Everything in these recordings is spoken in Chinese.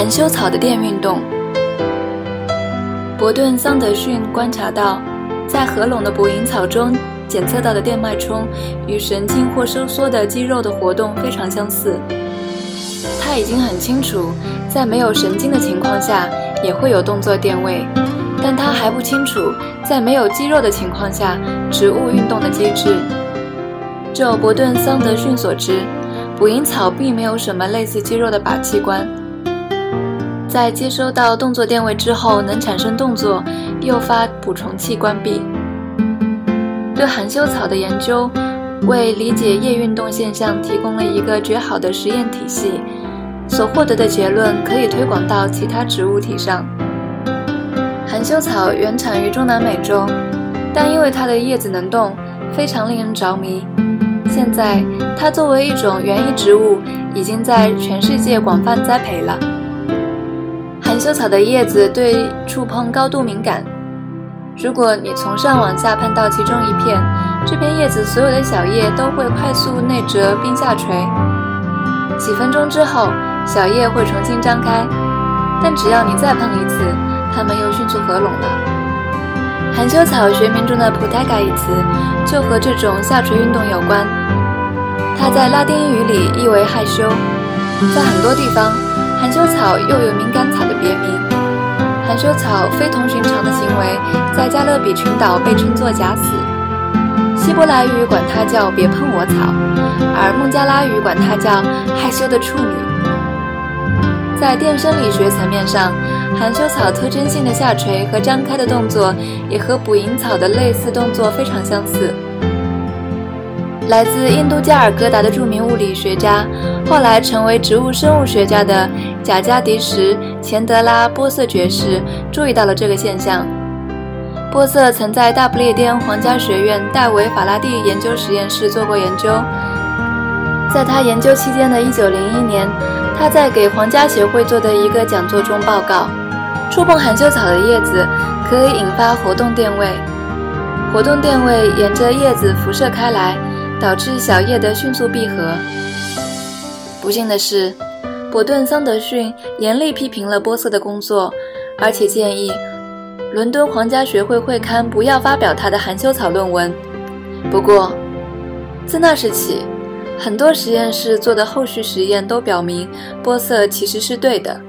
含羞草的电运动。伯顿·桑德逊观察到，在合拢的捕蝇草中检测到的电脉冲与神经或收缩的肌肉的活动非常相似。他已经很清楚，在没有神经的情况下也会有动作电位，但他还不清楚，在没有肌肉的情况下植物运动的机制。就伯顿·桑德逊所知，捕蝇草并没有什么类似肌肉的靶器官。在接收到动作电位之后，能产生动作，诱发捕虫器关闭。对含羞草的研究，为理解叶运动现象提供了一个绝好的实验体系。所获得的结论可以推广到其他植物体上。含羞草原产于中南美洲，但因为它的叶子能动，非常令人着迷。现在，它作为一种园艺植物，已经在全世界广泛栽培了。含羞草的叶子对触碰高度敏感。如果你从上往下碰到其中一片，这片叶子所有的小叶都会快速内折并下垂。几分钟之后，小叶会重新张开，但只要你再碰一次，它们又迅速合拢了。含羞草学名中的 “putaga” 一词就和这种下垂运动有关。它在拉丁语里意为害羞，在很多地方。含羞草又有敏感草的别名。含羞草非同寻常的行为，在加勒比群岛被称作“假死”。希伯来语管它叫“别碰我草”，而孟加拉语管它叫“害羞的处女”。在电生理学层面上，含羞草特征性的下垂和张开的动作，也和捕蝇草的类似动作非常相似。来自印度加尔各答的著名物理学家，后来成为植物生物学家的贾加迪什·钱德拉·波瑟爵士注意到了这个现象。波瑟曾在大不列颠皇家学院戴维·法拉第研究实验室做过研究。在他研究期间的一九零一年，他在给皇家协会做的一个讲座中报告：触碰含羞草的叶子可以引发活动电位，活动电位沿着叶子辐射开来。导致小叶的迅速闭合。不幸的是，伯顿·桑德逊严厉批评了波瑟的工作，而且建议伦敦皇家学会会刊不要发表他的含羞草论文。不过，自那时起，很多实验室做的后续实验都表明波瑟其实是对的。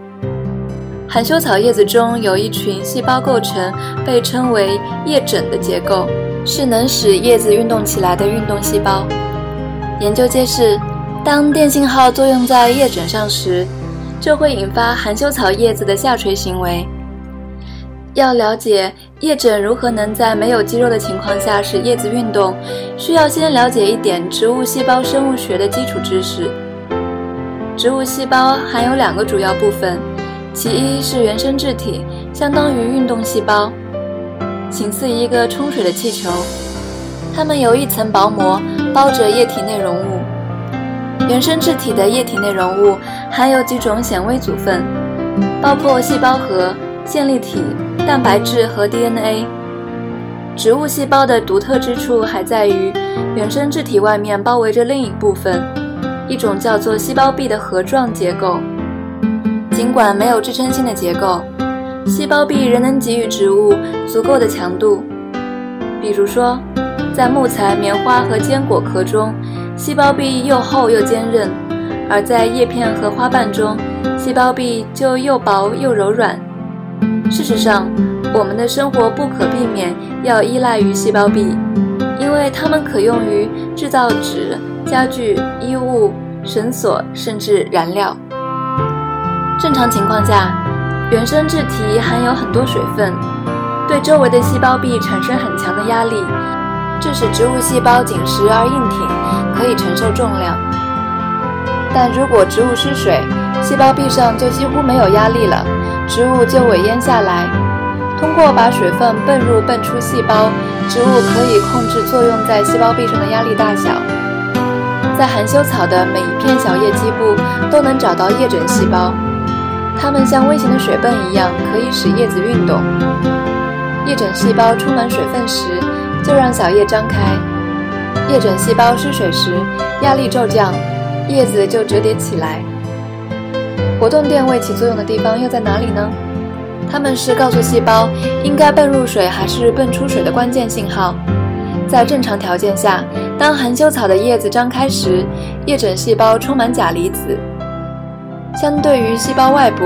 含羞草叶子中有一群细胞构成被称为叶枕的结构。是能使叶子运动起来的运动细胞。研究揭示，当电信号作用在叶枕上时，就会引发含羞草叶子的下垂行为。要了解叶枕如何能在没有肌肉的情况下使叶子运动，需要先了解一点植物细胞生物学的基础知识。植物细胞含有两个主要部分，其一是原生质体，相当于运动细胞。形似一个冲水的气球，它们由一层薄膜包着液体内容物。原生质体的液体内容物含有几种显微组分，包括细胞核、线粒体、蛋白质和 DNA。植物细胞的独特之处还在于，原生质体外面包围着另一部分，一种叫做细胞壁的核状结构。尽管没有支撑性的结构。细胞壁仍能给予植物足够的强度，比如说，在木材、棉花和坚果壳中，细胞壁又厚又坚韧；而在叶片和花瓣中，细胞壁就又薄又柔软。事实上，我们的生活不可避免要依赖于细胞壁，因为它们可用于制造纸、家具、衣物、绳索，甚至燃料。正常情况下。原生质体含有很多水分，对周围的细胞壁产生很强的压力，这使植物细胞紧实而硬挺，可以承受重量。但如果植物失水，细胞壁上就几乎没有压力了，植物就萎蔫下来。通过把水分泵入泵出细胞，植物可以控制作用在细胞壁上的压力大小。在含羞草的每一片小叶基部都能找到叶枕细胞。它们像微型的水泵一样，可以使叶子运动。叶枕细胞充满水分时，就让小叶张开；叶枕细胞失水时，压力骤降，叶子就折叠起来。活动电位起作用的地方又在哪里呢？它们是告诉细胞应该泵入水还是泵出水的关键信号。在正常条件下，当含羞草的叶子张开时，叶枕细胞充满钾离子。相对于细胞外部，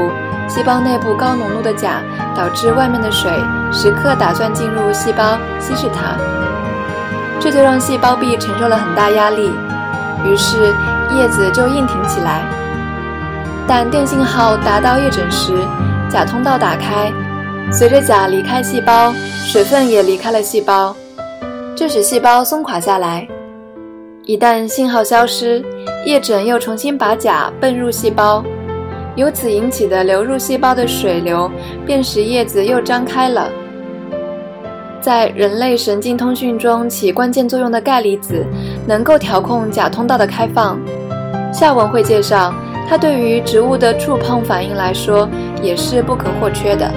细胞内部高浓度的钾导致外面的水时刻打算进入细胞稀释它，这就让细胞壁承受了很大压力，于是叶子就硬挺起来。但电信号达到叶枕时，钾通道打开，随着钾离开细胞，水分也离开了细胞，这使细胞松垮下来。一旦信号消失，叶枕又重新把钾泵入细胞，由此引起的流入细胞的水流，便使叶子又张开了。在人类神经通讯中起关键作用的钙离子，能够调控钾通道的开放。下文会介绍。它对于植物的触碰反应来说也是不可或缺的。